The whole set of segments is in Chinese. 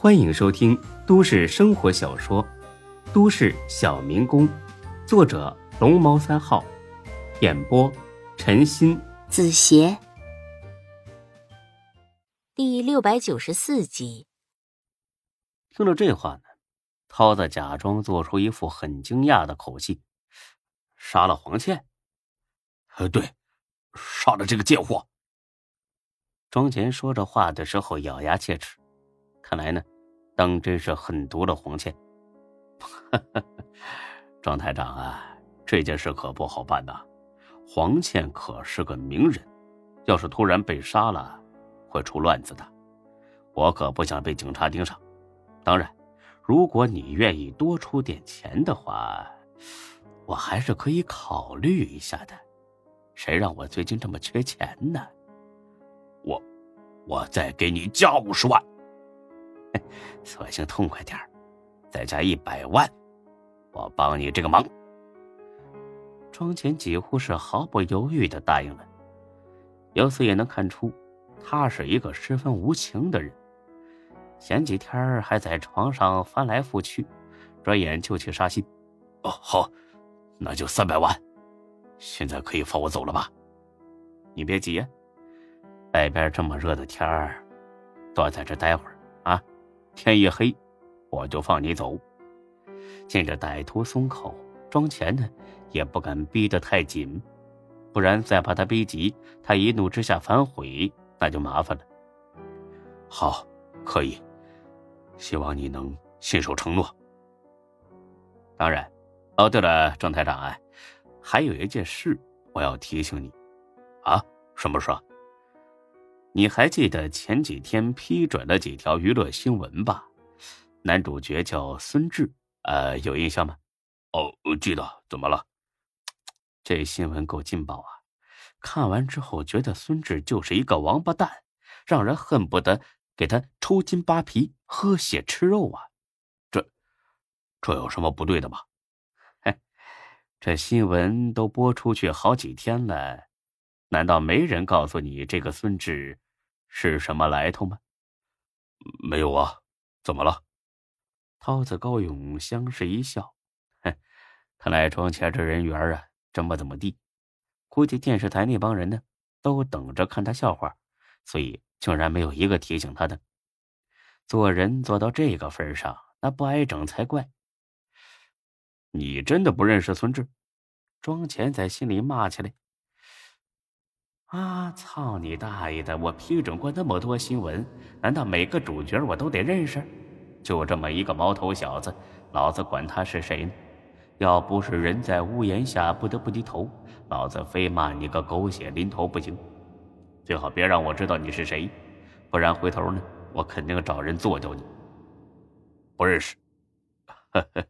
欢迎收听都市生活小说《都市小民工》，作者龙猫三号，演播陈鑫、子邪，第六百九十四集。听了这话呢，涛子假装做出一副很惊讶的口气：“杀了黄倩？呃，对，杀了这个贱货。”庄前说这话的时候咬牙切齿。看来呢，当真是狠毒了黄倩。庄台长啊，这件事可不好办呐。黄倩可是个名人，要是突然被杀了，会出乱子的。我可不想被警察盯上。当然，如果你愿意多出点钱的话，我还是可以考虑一下的。谁让我最近这么缺钱呢？我，我再给你加五十万。索性痛快点再加一百万，我帮你这个忙。庄前几乎是毫不犹豫的答应了。由此也能看出，他是一个十分无情的人。前几天还在床上翻来覆去，转眼就去杀心。哦，好，那就三百万。现在可以放我走了吧？你别急，外边这么热的天儿，多在这待会儿。天一黑，我就放你走。见着歹徒松口，庄前呢也不敢逼得太紧，不然再把他逼急，他一怒之下反悔，那就麻烦了。好，可以，希望你能信守承诺。当然。哦，对了，庄台长啊，还有一件事我要提醒你。啊，什么事？你还记得前几天批准了几条娱乐新闻吧？男主角叫孙志，呃，有印象吗？哦，记得。怎么了？这新闻够劲爆啊！看完之后觉得孙志就是一个王八蛋，让人恨不得给他抽筋扒皮、喝血吃肉啊！这，这有什么不对的吗？嘿，这新闻都播出去好几天了，难道没人告诉你这个孙志？是什么来头吗？没有啊，怎么了？涛子高勇相视一笑，哼，看来庄前这人缘啊，真不怎么地。估计电视台那帮人呢，都等着看他笑话，所以竟然没有一个提醒他的。做人做到这个份上，那不挨整才怪。你真的不认识孙志？庄前在心里骂起来。啊！操你大爷的！我批准过那么多新闻，难道每个主角我都得认识？就这么一个毛头小子，老子管他是谁呢？要不是人在屋檐下不得不低头，老子非骂你个狗血淋头不行。最好别让我知道你是谁，不然回头呢，我肯定找人做掉你。不认识。呵呵，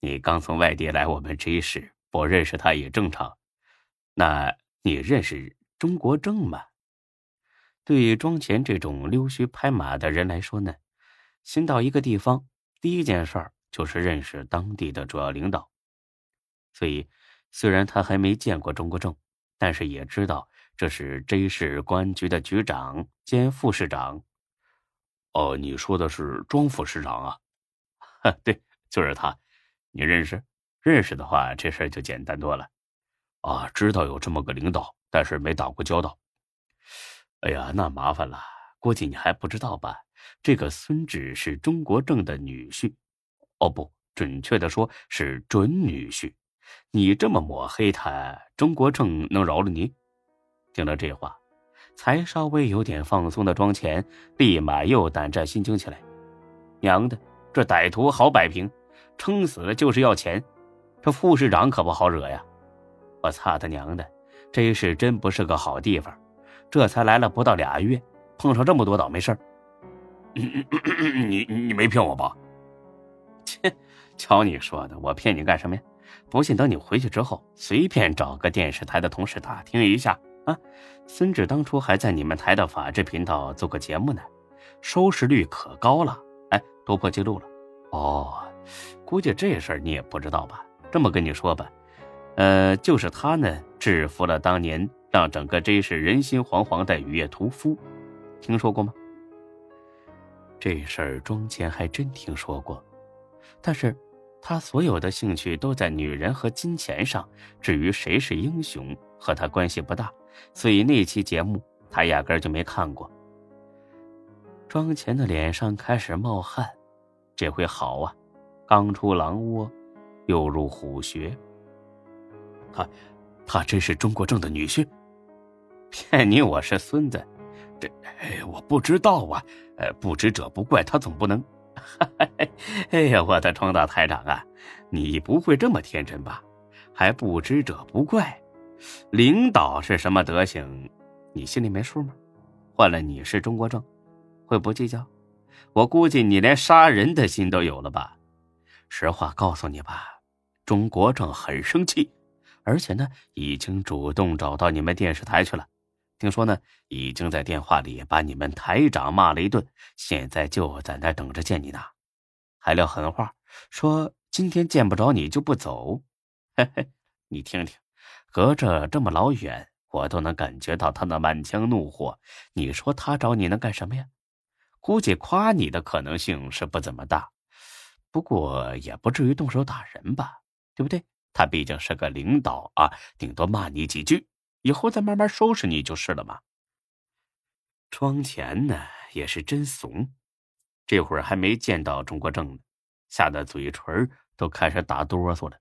你刚从外地来我们 J 市，不认识他也正常。那你认识？中国正嘛，对于庄前这种溜须拍马的人来说呢，新到一个地方，第一件事儿就是认识当地的主要领导。所以，虽然他还没见过中国正，但是也知道这是 J 市公安局的局长兼副市长。哦，你说的是庄副市长啊？对，就是他。你认识？认识的话，这事儿就简单多了。啊，知道有这么个领导。但是没打过交道。哎呀，那麻烦了，估计你还不知道吧？这个孙志是中国正的女婿，哦，不准确的说是准女婿。你这么抹黑他，中国正能饶了你？听了这话，才稍微有点放松的庄前，立马又胆战心惊起来。娘的，这歹徒好摆平，撑死了就是要钱。这副市长可不好惹呀！我操他娘的！这是真不是个好地方，这才来了不到俩月，碰上这么多倒霉事儿。你你没骗我吧？切，瞧你说的，我骗你干什么呀？不信等你回去之后，随便找个电视台的同事打听一下啊。孙志当初还在你们台的法制频道做过节目呢，收视率可高了，哎，都破纪录了。哦，估计这事儿你也不知道吧？这么跟你说吧。呃，就是他呢，制服了当年让整个 J 市人心惶惶的雨夜屠夫，听说过吗？这事儿庄前还真听说过，但是他所有的兴趣都在女人和金钱上，至于谁是英雄和他关系不大，所以那期节目他压根就没看过。庄前的脸上开始冒汗，这回好啊，刚出狼窝，又入虎穴。他，他真是中国正的女婿？骗你我是孙子？这，我不知道啊。呃，不知者不怪，他总不能。哎呀，我的庄大台长啊，你不会这么天真吧？还不知者不怪？领导是什么德行，你心里没数吗？换了你是中国正，会不计较？我估计你连杀人的心都有了吧？实话告诉你吧，中国正很生气，而且呢，已经主动找到你们电视台去了。听说呢，已经在电话里把你们台长骂了一顿，现在就在那等着见你呢，还撂狠话，说今天见不着你就不走。嘿嘿，你听听，隔着这么老远，我都能感觉到他那满腔怒火。你说他找你能干什么呀？估计夸你的可能性是不怎么大，不过也不至于动手打人吧？对不对？他毕竟是个领导啊，顶多骂你几句。以后再慢慢收拾你就是了嘛。庄前呢也是真怂，这会儿还没见到钟国正呢，吓得嘴唇都开始打哆嗦了。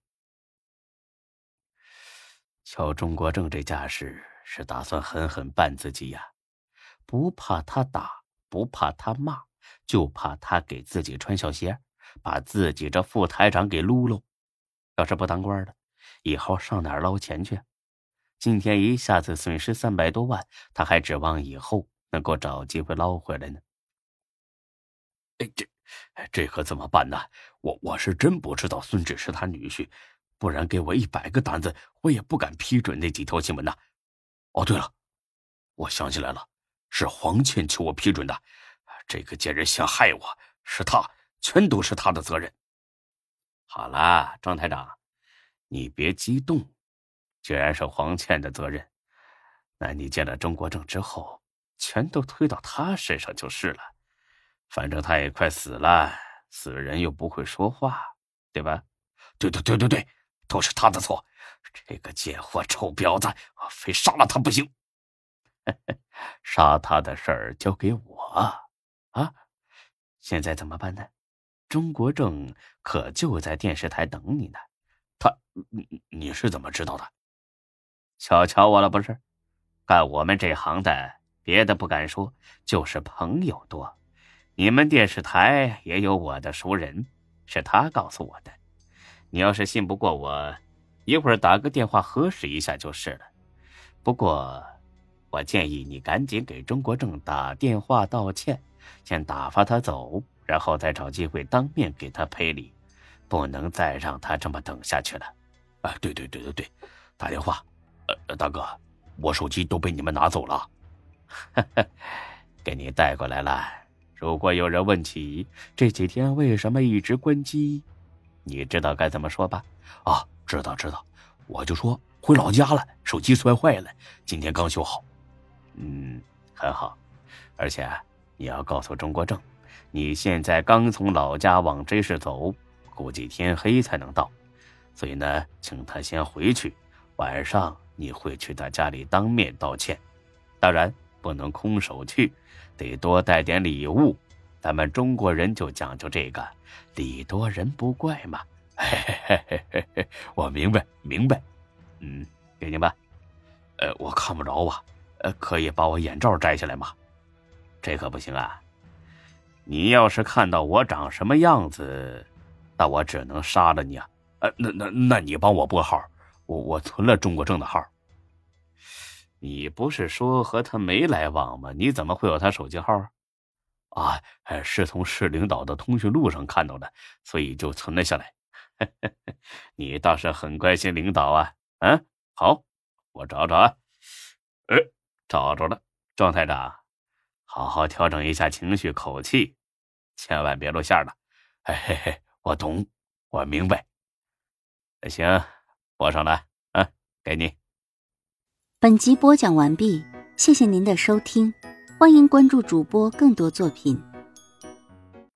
瞧钟国正这架势，是打算狠狠办自己呀，不怕他打，不怕他骂，就怕他给自己穿小鞋，把自己这副台长给撸喽。要是不当官了，以后上哪儿捞钱去？今天一下子损失三百多万，他还指望以后能够找机会捞回来呢。哎，这，这可怎么办呢？我我是真不知道孙志是他女婿，不然给我一百个胆子，我也不敢批准那几条新闻呐。哦，对了，我想起来了，是黄倩求我批准的。这个贱人想害我，是他，全都是他的责任。好了，庄台长，你别激动。既然是黄倩的责任，那你见了钟国正之后，全都推到他身上就是了。反正他也快死了，死人又不会说话，对吧？对对对对对，都是他的错。这个贱货臭婊子，我非杀了他不行。杀他的事儿交给我啊！现在怎么办呢？钟国正可就在电视台等你呢。他，你你是怎么知道的？瞧瞧我了不是？干我们这行的，别的不敢说，就是朋友多。你们电视台也有我的熟人，是他告诉我的。你要是信不过我，一会儿打个电话核实一下就是了。不过，我建议你赶紧给钟国正打电话道歉，先打发他走，然后再找机会当面给他赔礼，不能再让他这么等下去了。啊，对对对对对，打电话。呃大哥，我手机都被你们拿走了，给你带过来了。如果有人问起这几天为什么一直关机，你知道该怎么说吧？啊，知道知道，我就说回老家了，手机摔坏了，今天刚修好。嗯，很好。而且你要告诉中国正，你现在刚从老家往这市走，估计天黑才能到，所以呢，请他先回去，晚上。你会去他家里当面道歉，当然不能空手去，得多带点礼物。咱们中国人就讲究这个，礼多人不怪嘛。嘿嘿嘿嘿嘿，我明白明白，嗯，给你吧。呃，我看不着啊，呃，可以把我眼罩摘下来吗？这可不行啊！你要是看到我长什么样子，那我只能杀了你啊！呃，那那那你帮我拨号。我我存了中国证的号，你不是说和他没来往吗？你怎么会有他手机号啊？啊，是从市领导的通讯录上看到的，所以就存了下来。你倒是很关心领导啊！嗯，好，我找找啊。哎，找着了，庄台长，好好调整一下情绪口气，千万别露馅了。嘿嘿嘿，我懂，我明白。行。我上来，嗯，给你。本集播讲完毕，谢谢您的收听，欢迎关注主播更多作品。